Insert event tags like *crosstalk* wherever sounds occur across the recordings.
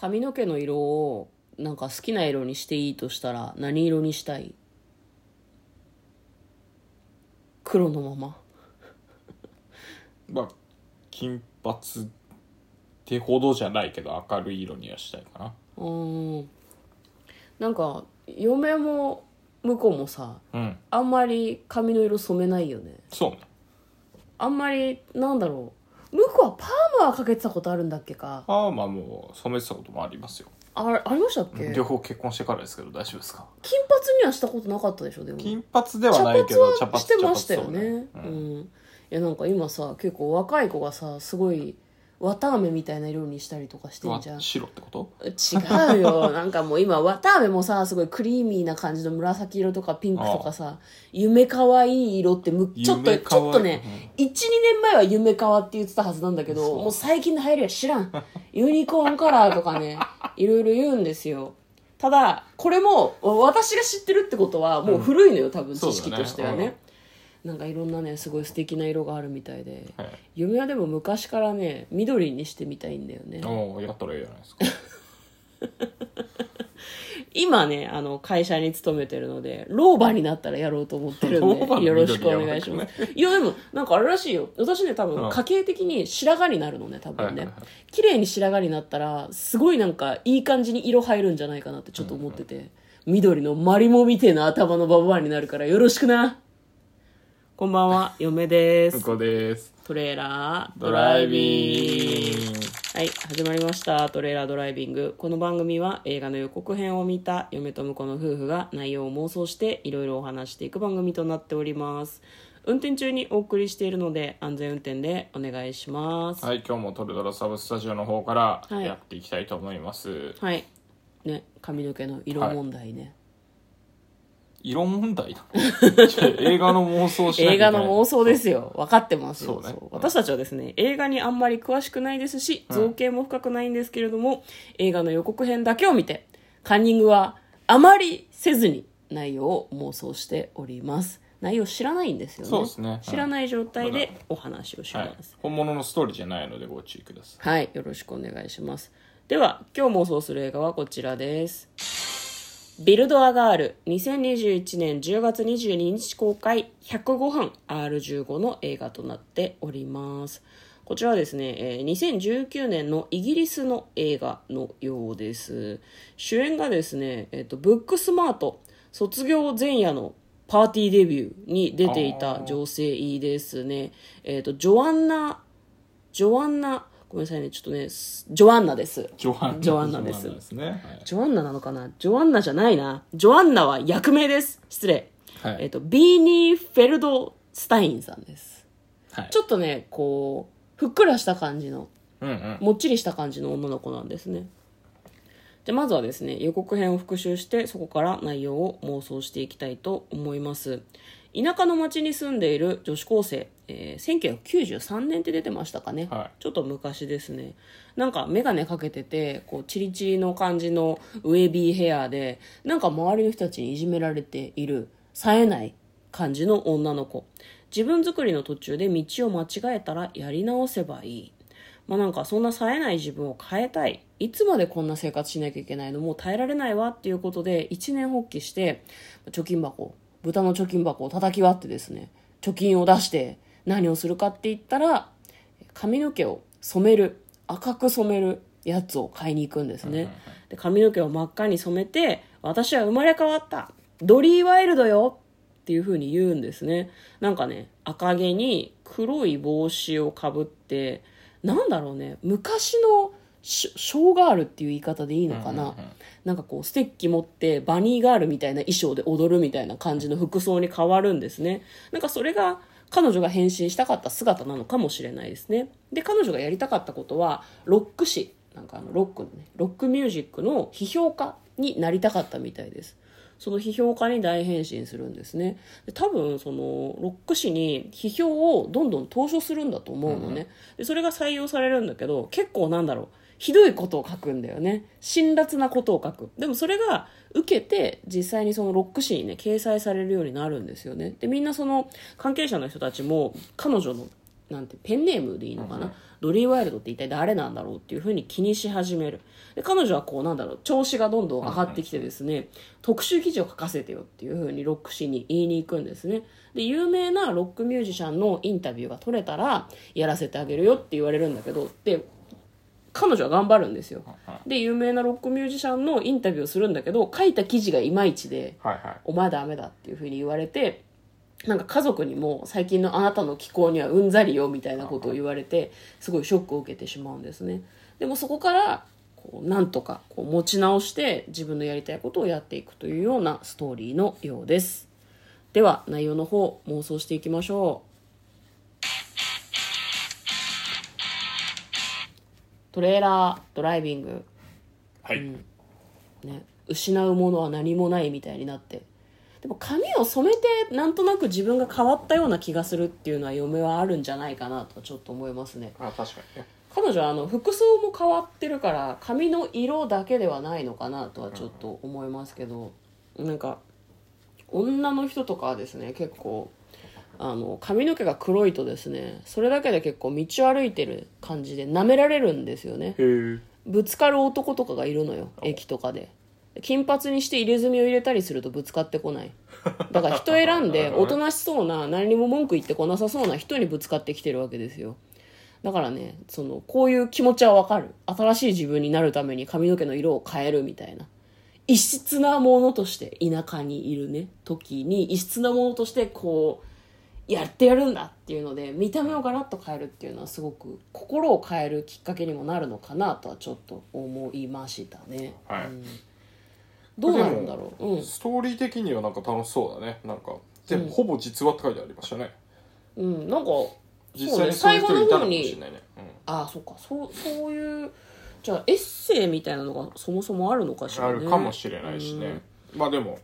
髪の毛の色をなんか好きな色にしていいとしたら何色にしたい？黒のまま。*laughs* まあ金髪ってほどじゃないけど明るい色にはしたいかな。うーん。なんか嫁も向こうもさうん。あんまり髪の色染めないよね。そうね。あんまりなんだろう向こうはパーマはかけてたことあるんだっけか。ああまあもう染めてたこともありますよ。あありましたっけ？両方結婚してからですけど大丈夫ですか？金髪にはしたことなかったでしょでも。金髪では茶ないけど髪はしてましたよそうねううんん、いやなんか今さ結構若い子がさすごい綿あめみたいな色にしたりとかしてんじゃん。わ白ってこと？違うよ。*laughs* なんかもう今綿あめもさすごいクリーミーな感じの紫色とかピンクとかさ夢かわいい色ってむちょっとちょっとね、12年前は夢かわって言ってたはずなんだけどもう最近の流行りは知らん。ユニコーンカラーとかね *laughs* いろいろ言うんですよ。ただこれも私が知ってるってことはもう古いのよ、多分知識としてはねなんかいろんなねすごい素敵な色があるみたいで、はい。夢はでも昔からね緑にしてみたいんだよね。おおやったらいいじゃないですか。*laughs* 今ねあの会社に勤めてるので老婆になったらやろうと思ってるんでよろしくお願いします。いやでもなんかあれらしいよ。私ね多うん。分家系的に白髪になるのね多分ね。はいはいはい。綺麗に白髪になったらすごいなんかいい感じに色入るんじゃないかなってちょっと思ってて。緑のマリモみてえな頭のババアになるからよろしくなこんばんは嫁です向こうですトレーラードドライビングはい、始まりました。トレーラードライビング。この番組は映画の予告編を見た嫁と婿の夫婦が内容を妄想していろいろお話していく番組となっております。運転中にお送りしているので安全運転でお願いします。はい今日もトルドラサブスタジオの方からはいやっていきたいと思います、はい。ね、髪の毛の色問題ね。色問題だ *laughs* 映画の妄想しなきゃ映いけない画の妄想ですよ。分かってますよ。そうねそう私たちはですね、映画にあんまり詳しくないですし、造形も深くないんですけれども、映画の予告編だけを見て、カンニングはあまりせずに内容を妄想しております。内容知らないんですよね。そうですね知らない状態でお話をしはいます。本物のストーリーじゃないのでご注意くださいはい、よろしくお願いします。では、今日妄想する映画はこちらです。ビルドアガール2021年10月22日公開105分 R15 の映画となっております。こちらはですね、えー2019年のイギリスの映画のようです。主演がですね、えっ、と、ブックスマート卒業前夜のパーティーデビューに出ていた女性ですね。えっ、と、ジョアンナジョアンナ、ごめんなさいね、ちょっとね、すジョアンナです。ジョアンナジョアンナですジョアンナですねはいジョアンナなのかな？ジョアンナじゃないな。ジョアンナは役名です。失礼。はいえっ、と、ビーニー・フェルドスタインさんです。はいちょっとね、こう、ふっくらした感じの、うんうんもっちりした感じの女の子なんですね。で、まずはですね、予告編を復習して、そこから内容を妄想していきたいと思います。田舎の町に住んでいる女子高生、えー1993年って出てましたかね、はい。ちょっと昔ですね。なんか眼鏡かけててこうチリチリの感じのウェービーヘアでなんか周りの人たちにいじめられている冴えない感じの女の子。自分作りの途中で道を間違えたらやり直せばいい。まあなんかそんな冴えない自分を変えたい。いつまでこんな生活しなきゃいけないの？もう耐えられないわっていうことで一年発起して貯金箱豚の貯金箱を叩き割ってですね貯金を出して何をするかって言ったら髪の毛を染める赤く染めるやつを買いに行くんですね。で髪の毛を真っ赤に染めて私は生まれ変わったドリー・ワイルドよっていう風に言うんですね。なんかね赤毛に黒い帽子をかぶってなんだろうね昔のショショーガールっていう言い方でいいのかな、なんかこうステッキ持ってバニーガールみたいな衣装で踊るみたいな感じの服装に変わるんですね。なんかそれが彼女が変身したかった姿なのかもしれないですね。で彼女がやりたかったことはロック誌なんかあのロックのね。ロックミュージックの批評家になりたかったみたいです。その批評家に大変身するんですね。で多分そのロック誌に批評をどんどん投書するんだと思うのね、でそれが採用されるんだけど結構なんだろう。ひどいことを書くんだよね。辛辣なことを書く。でもそれが受けて実際にそのロック誌にね掲載されるようになるんですよね。でみんなその関係者の人たちも彼女のなんてペンネームでいいのかな、ドリー・ワイルドって一体誰なんだろうっていうふうに気にし始める。で彼女はこうなんだろう調子がどんどん上がってきてですね、特集記事を書かせてよっていうふうにロック誌に言いに行くんですね。で有名なロックミュージシャンのインタビューが取れたらやらせてあげるよって言われるんだけどで彼女は頑張るんですよ。で有名なロックミュージシャンのインタビューをするんだけど書いた記事がいまいちではいはい。お前ダメだっていうふうに言われてなんか家族にも最近のあなたの気候にはうんざりよみたいなことを言われてすごいショックを受けてしまうんですね。でもそこからこうなんとかこう持ち直して自分のやりたいことをやっていくというようなストーリーのようです。では内容の方妄想していきましょう。トレーラードライビング。はい、ね、失うものは何もないみたいになってでも髪を染めてなんとなく自分が変わったような気がするっていうのは嫁はあるんじゃないかなとちょっと思いますね。あ確かにね。彼女はあの服装も変わってるから髪の色だけではないのかなとはちょっと思いますけどなんか女の人とかはですね結構あの髪の毛が黒いとですねそれだけで結構道を歩いてる感じで舐められるんですよね。ぶつかる男とかがいるのよ駅とかで金髪にして入れ墨を入れたりするとぶつかってこない。*laughs* だから人選んでおとなしそうな何にも文句言ってこなさそうな人にぶつかってきてるわけですよ。だからねそのこういう気持ちはわかる。新しい自分になるために髪の毛の色を変えるみたいな。異質なものとして田舎にいるね。時に異質なものとしてこうやってやるんだっていうので見た目をガラッと変えるっていうのはすごく心を変えるきっかけにもなるのかなとはちょっと思いましたね、はい。うんどうなるんだろう。うん。ストーリー的にはなんか楽しそうだね。なんかでもほぼ実話って書いてありましたね、うん、なんか実際にそういう人いたのかもしれないね。ああそっか。そうそういうじゃあエッセイみたいなのがそもそもあるのかしうん、あらねるかもしれないしね、まあでも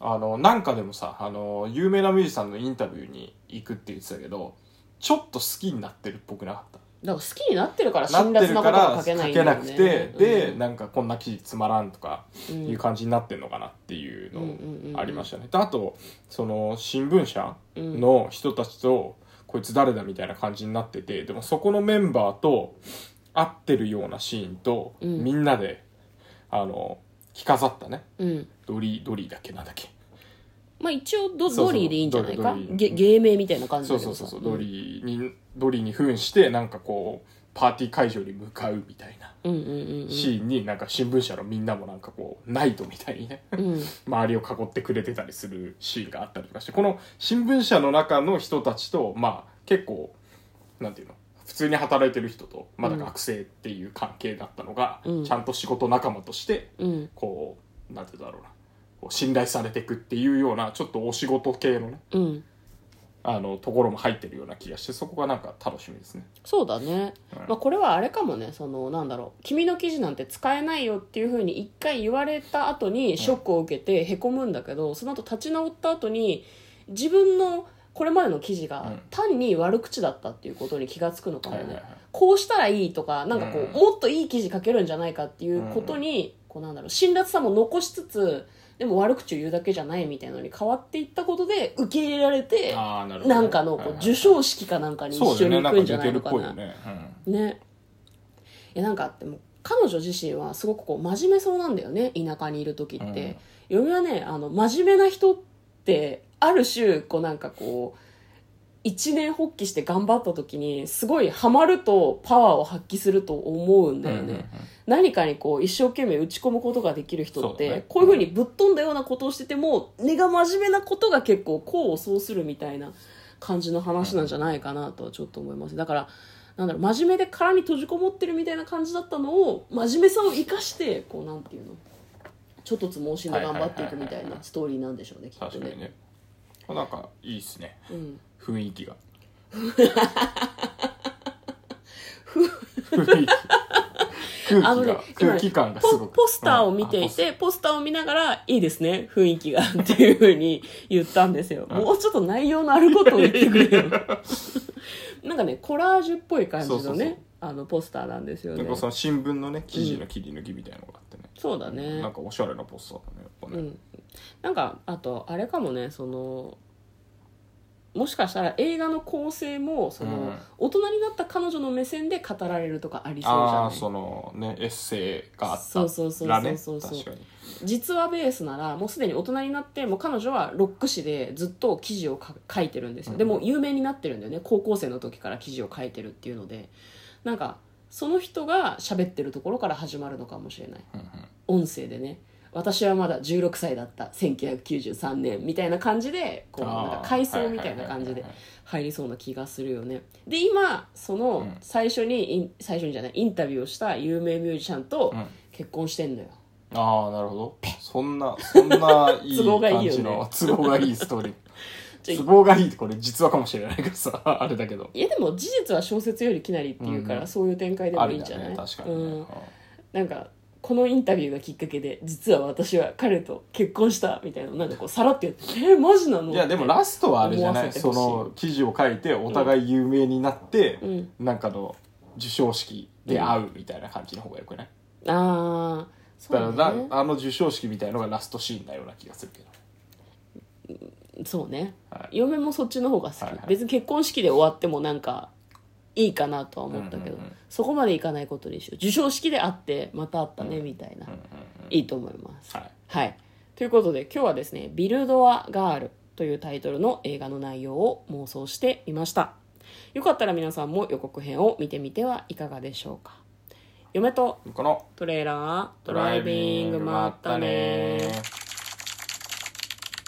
あのなんかでもさあの有名なミュージシャンのインタビューに行くって言ってたけどちょっと好きになってるっぽくなかった？だから好きになってるから辛辣なことが書けないんだよね。けなくて、で、うん。なんかこんな記事つまらんとかいう感じになってんのかなっていううんうんうんうん。のありましたね。であとその新聞社の人たちと、こいつ誰だみたいな感じになっててでもそこのメンバーと会ってるようなシーンと、ん。みんなであの着飾ったね。うん。ドリードリーだっけなんだっけまあ一応ドそうそう。ドリーでいいんじゃないか？芸名みたいな感じそうそうそうそう、ドリーにドリーに扮してなんかこうパーティー会場に向かうみたいな。うんうんうんうん。シーンになんか新聞社のみんなもなんかこうナイトみたいにね、うん。周りを囲ってくれてたりするシーンがあったりとか。してこの新聞社の中の人たちとまあ結構なんていうの普通に働いてる人とまだ学生っていう関係だったのが、うん。ちゃんと仕事仲間としてうん。こうなんていうんだろうなこう信頼されていくっていうようなちょっとお仕事系のねうん。あのところも入ってるような気がしてそこがなんか楽しみですね。そうだね、まあ、これはあれかもね。そのなんだろう。君の記事なんて使えないよっていうふうに一回言われた後にショックを受けてへこむんだけど、その後立ち直った後に自分のこれまでの記事がうん。単に悪口だったっていうことに気がつくのかもね、はいはいはい。こうしたらいいとかなんかこう、うん。もっといい記事書けるんじゃないかっていうことに、こうなんだろう辛辣さも残しつつでも悪口を言うだけじゃないみたいなのに変わっていったことで受け入れられてああなるほどんかの授賞式かなんかにそうだよね。一緒に行くんじゃないのか。なぽいよね、ね。いやなんかでも彼女自身はすごくこう真面目そうなんだよね。田舎にいる時って、嫁はねあの真面目な人ってある種こうなんかこう一年発起して頑張った時にすごいハマるとパワーを発揮すると思うんだよね、うんうんうん何かにこう一生懸命打ち込むことができる人って、ね。こういうふうにぶっ飛んだようなことをしてても根が真面目なことが結構功を奏するみたいな感じの話なんじゃないかなとはちょっと思います。だからなんだろう真面目で殻に閉じこもってるみたいな感じだったのを真面目さを生かしてこうなんていうのちょっとつ盲信で頑張っていくみたいなストーリーなんでしょうねきっとね。ね。なんかいいっすね。うん。雰囲気が。雰囲気空気が、あのね空気感がすごくポポスターを見ていて、ポスターを見ながら、いいですね、雰囲気が、っていうふうに言ったんですよ。もうちょっと内容のあることを言ってくれよ。*laughs* なんかね、コラージュっぽい感じのね、あの、ポスターなんですよねなんか。その新聞のね記事の切り抜きみたいなのがあってね、そうだねなん。かおしゃれなポスターだねやっぱね、うん。なんか、あと、あれかもね、その、もしかしたら映画の構成もその、うん。大人になった彼女の目線で語られるとかありそうじゃない？ああそのねエッセイがあったそうそうそうそうらねそう。そう確かに。実話ベースならもうすでに大人になってもう彼女はロック誌でずっと記事をか書いてるんですよ、うん。でも有名になってるんだよね。高校生の時から記事を書いてるっていうので。なんかその人が喋ってるところから始まるのかもしれない。うんうん。音声でね私はまだ16歳だった1993年みたいな感じでこうなんか回想みたいな感じで入りそうな気がするよね。で今そのうん。最初にイン最初にじゃないインタビューをした有名ミュージシャンとうん。結婚してんのよ。ああなるほど。そんなそんな *laughs* いい感じの都合がいいストーリー。*laughs* 都合がいいってこれ実話かもしれないからさあれだけど。いやでも事実は小説よりきなりっていうから、うんそういう展開でもいいんじゃない？ね確かにね、うん、なんかこのインタビューがきっかけで実は私は彼と結婚したみたいななんかこうさらって言って「えマジなの?」いやでもラストはあれじゃない？その記事を書いてお互い有名になって、うん。なんかの授賞式で会うみたいな感じの方がよくない、ああそうだからあの授賞式みたいのがラストシーンなような気がするけど。そうね、はい。嫁もそっちの方が好き、はいはい。別に結婚式で終わってもなんかいいかなとは思ったけど、うんうんうん。そこまでいかないことにしよう。授賞式で会ってまた会ったねみたいな、うんうんうんいいと思います。はい。はい。ということで今日はですね、ビルドアガールというタイトルの映画の内容を妄想してみました。よかったら皆さんも予告編を見てみてはいかがでしょうか。嫁とこのトレーラードライビングまったね